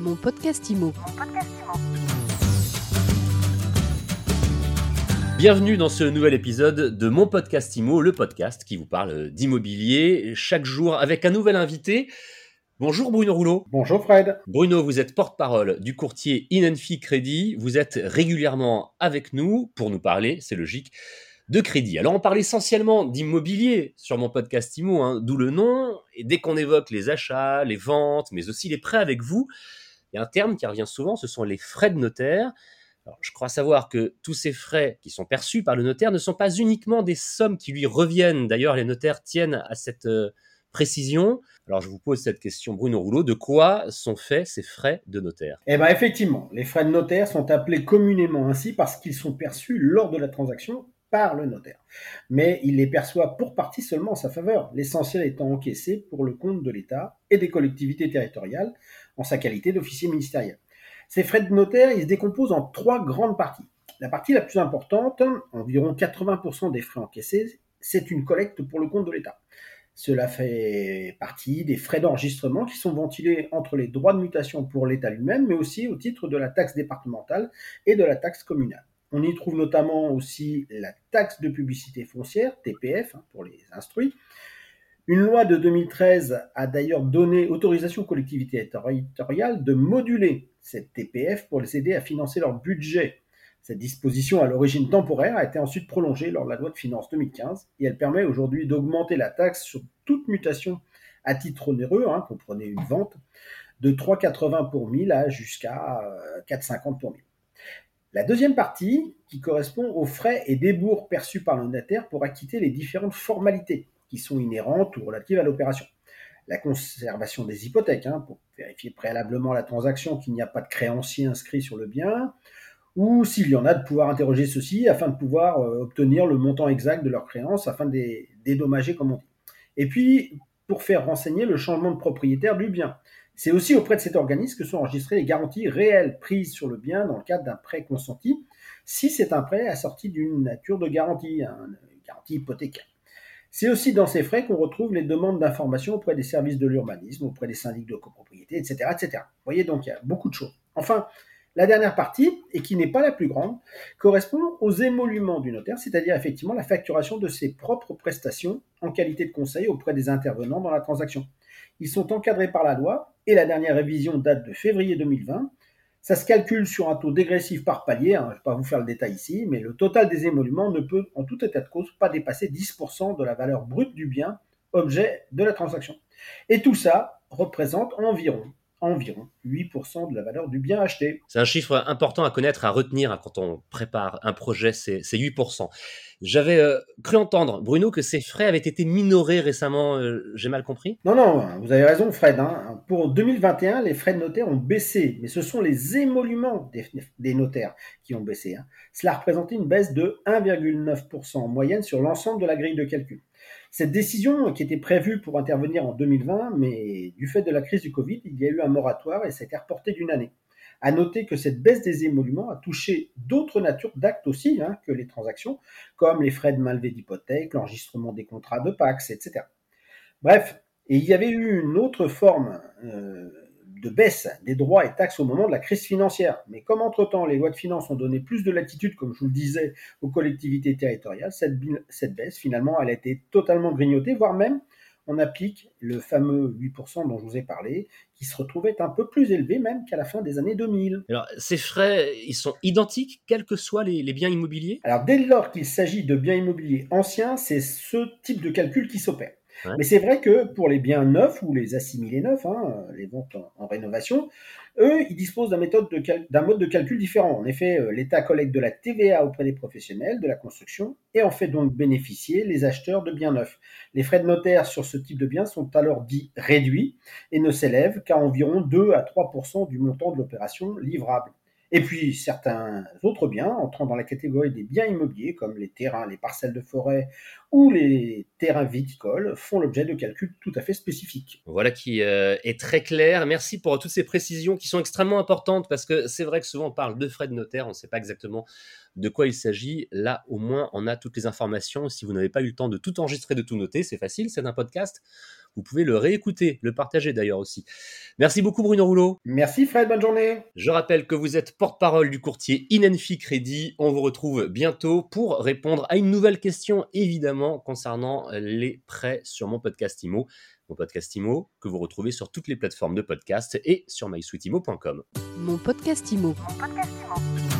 Mon podcast IMO. Bienvenue dans ce nouvel épisode de mon podcast IMO, le podcast qui vous parle d'immobilier chaque jour avec un nouvel invité. Bonjour Bruno Rouleau. Bonjour Fred. Bruno, vous êtes porte-parole du courtier Inenfi Crédit. Vous êtes régulièrement avec nous pour nous parler, c'est logique, de crédit. Alors on parle essentiellement d'immobilier sur mon podcast IMO, hein, d'où le nom. Et dès qu'on évoque les achats, les ventes, mais aussi les prêts avec vous, il y a un terme qui revient souvent, ce sont les frais de notaire. Alors, je crois savoir que tous ces frais qui sont perçus par le notaire ne sont pas uniquement des sommes qui lui reviennent. D'ailleurs, les notaires tiennent à cette euh, précision. Alors, je vous pose cette question, Bruno Rouleau. De quoi sont faits ces frais de notaire? Eh bien, effectivement, les frais de notaire sont appelés communément ainsi parce qu'ils sont perçus lors de la transaction par le notaire. Mais il les perçoit pour partie seulement en sa faveur, l'essentiel étant encaissé pour le compte de l'État et des collectivités territoriales en sa qualité d'officier ministériel. Ces frais de notaire, ils se décomposent en trois grandes parties. La partie la plus importante, environ 80% des frais encaissés, c'est une collecte pour le compte de l'État. Cela fait partie des frais d'enregistrement qui sont ventilés entre les droits de mutation pour l'État lui-même, mais aussi au titre de la taxe départementale et de la taxe communale. On y trouve notamment aussi la taxe de publicité foncière, TPF, hein, pour les instruits. Une loi de 2013 a d'ailleurs donné autorisation aux collectivités territoriales de moduler cette TPF pour les aider à financer leur budget. Cette disposition, à l'origine temporaire, a été ensuite prolongée lors de la loi de finances 2015 et elle permet aujourd'hui d'augmenter la taxe sur toute mutation à titre onéreux, hein, comprenez une vente, de 3,80 pour 1000 à jusqu'à 4,50 pour 1000. La deuxième partie, qui correspond aux frais et débours perçus par le pour acquitter les différentes formalités qui sont inhérentes ou relatives à l'opération. La conservation des hypothèques, hein, pour vérifier préalablement la transaction qu'il n'y a pas de créancier inscrit sur le bien, ou s'il y en a, de pouvoir interroger ceux-ci afin de pouvoir euh, obtenir le montant exact de leur créance afin de les dédommager, comme on dit. Et puis, pour faire renseigner le changement de propriétaire du bien. C'est aussi auprès de cet organisme que sont enregistrées les garanties réelles prises sur le bien dans le cadre d'un prêt consenti, si c'est un prêt assorti d'une nature de garantie, une garantie hypothécaire. C'est aussi dans ces frais qu'on retrouve les demandes d'information auprès des services de l'urbanisme, auprès des syndics de copropriété, etc., etc. Vous voyez, donc il y a beaucoup de choses. Enfin, la dernière partie, et qui n'est pas la plus grande, correspond aux émoluments du notaire, c'est-à-dire effectivement la facturation de ses propres prestations en qualité de conseil auprès des intervenants dans la transaction. Ils sont encadrés par la loi et la dernière révision date de février 2020. Ça se calcule sur un taux dégressif par palier, hein, je ne vais pas vous faire le détail ici, mais le total des émoluments ne peut en tout état de cause pas dépasser 10% de la valeur brute du bien objet de la transaction. Et tout ça représente environ environ 8% de la valeur du bien acheté. C'est un chiffre important à connaître, à retenir hein, quand on prépare un projet, c'est 8%. J'avais euh, cru entendre, Bruno, que ces frais avaient été minorés récemment. Euh, j'ai mal compris? Non, non, vous avez raison, Fred. Hein. Pour 2021, les frais de notaire ont baissé, mais ce sont les émoluments des, notaires qui ont baissé. Hein. Cela représentait une baisse de 1,9% en moyenne sur l'ensemble de la grille de calcul. Cette décision, qui était prévue pour intervenir en 2020, mais du fait de la crise du Covid, il y a eu un moratoire et ça a été reporté d'une année. À noter que cette baisse des émoluments a touché d'autres natures d'actes aussi hein, que les transactions, comme les frais de malvée d'hypothèque, l'enregistrement des contrats de Pax, etc. Bref, et il y avait eu une autre forme euh, de baisse des droits et taxes au moment de la crise financière. Mais comme entre-temps les lois de finances ont donné plus de latitude, comme je vous le disais, aux collectivités territoriales, cette, cette baisse, finalement, elle a été totalement grignotée, voire même on applique le fameux 8% dont je vous ai parlé, qui se retrouvait un peu plus élevé même qu'à la fin des années 2000. Alors, ces frais, ils sont identiques, quels que soient les, les biens immobiliers? Alors, dès lors qu'il s'agit de biens immobiliers anciens, c'est ce type de calcul qui s'opère. Mais c'est vrai que pour les biens neufs ou les assimilés neufs, hein, les ventes en, rénovation, eux, ils disposent d'un mode de calcul différent. En effet, euh, l'État collecte de la TVA auprès des professionnels de la construction et en fait donc bénéficier les acheteurs de biens neufs. Les frais de notaire sur ce type de biens sont alors dits réduits et ne s'élèvent qu'à environ 2 à 3 du montant de l'opération livrable. Et puis certains autres biens entrant dans la catégorie des biens immobiliers, comme les terrains, les parcelles de forêt ou les terrains viticoles, font l'objet de calculs tout à fait spécifiques. Voilà qui euh, est très clair. Merci pour toutes ces précisions qui sont extrêmement importantes parce que c'est vrai que souvent on parle de frais de notaire, on ne sait pas exactement de quoi il s'agit. Là, au moins, on a toutes les informations. Si vous n'avez pas eu le temps de tout enregistrer, de tout noter, c'est facile, c'est un podcast. Vous pouvez le réécouter, le partager d'ailleurs aussi. Merci beaucoup Bruno Rouleau. Merci Fred, bonne journée. Je rappelle que vous êtes porte-parole du courtier Inenfi Crédit. On vous retrouve bientôt pour répondre à une nouvelle question, évidemment, concernant les prêts sur mon podcast IMO. Mon podcast IMO que vous retrouvez sur toutes les plateformes de podcast et sur mysweetimo.com. Mon podcast IMO. Mon podcast IMO.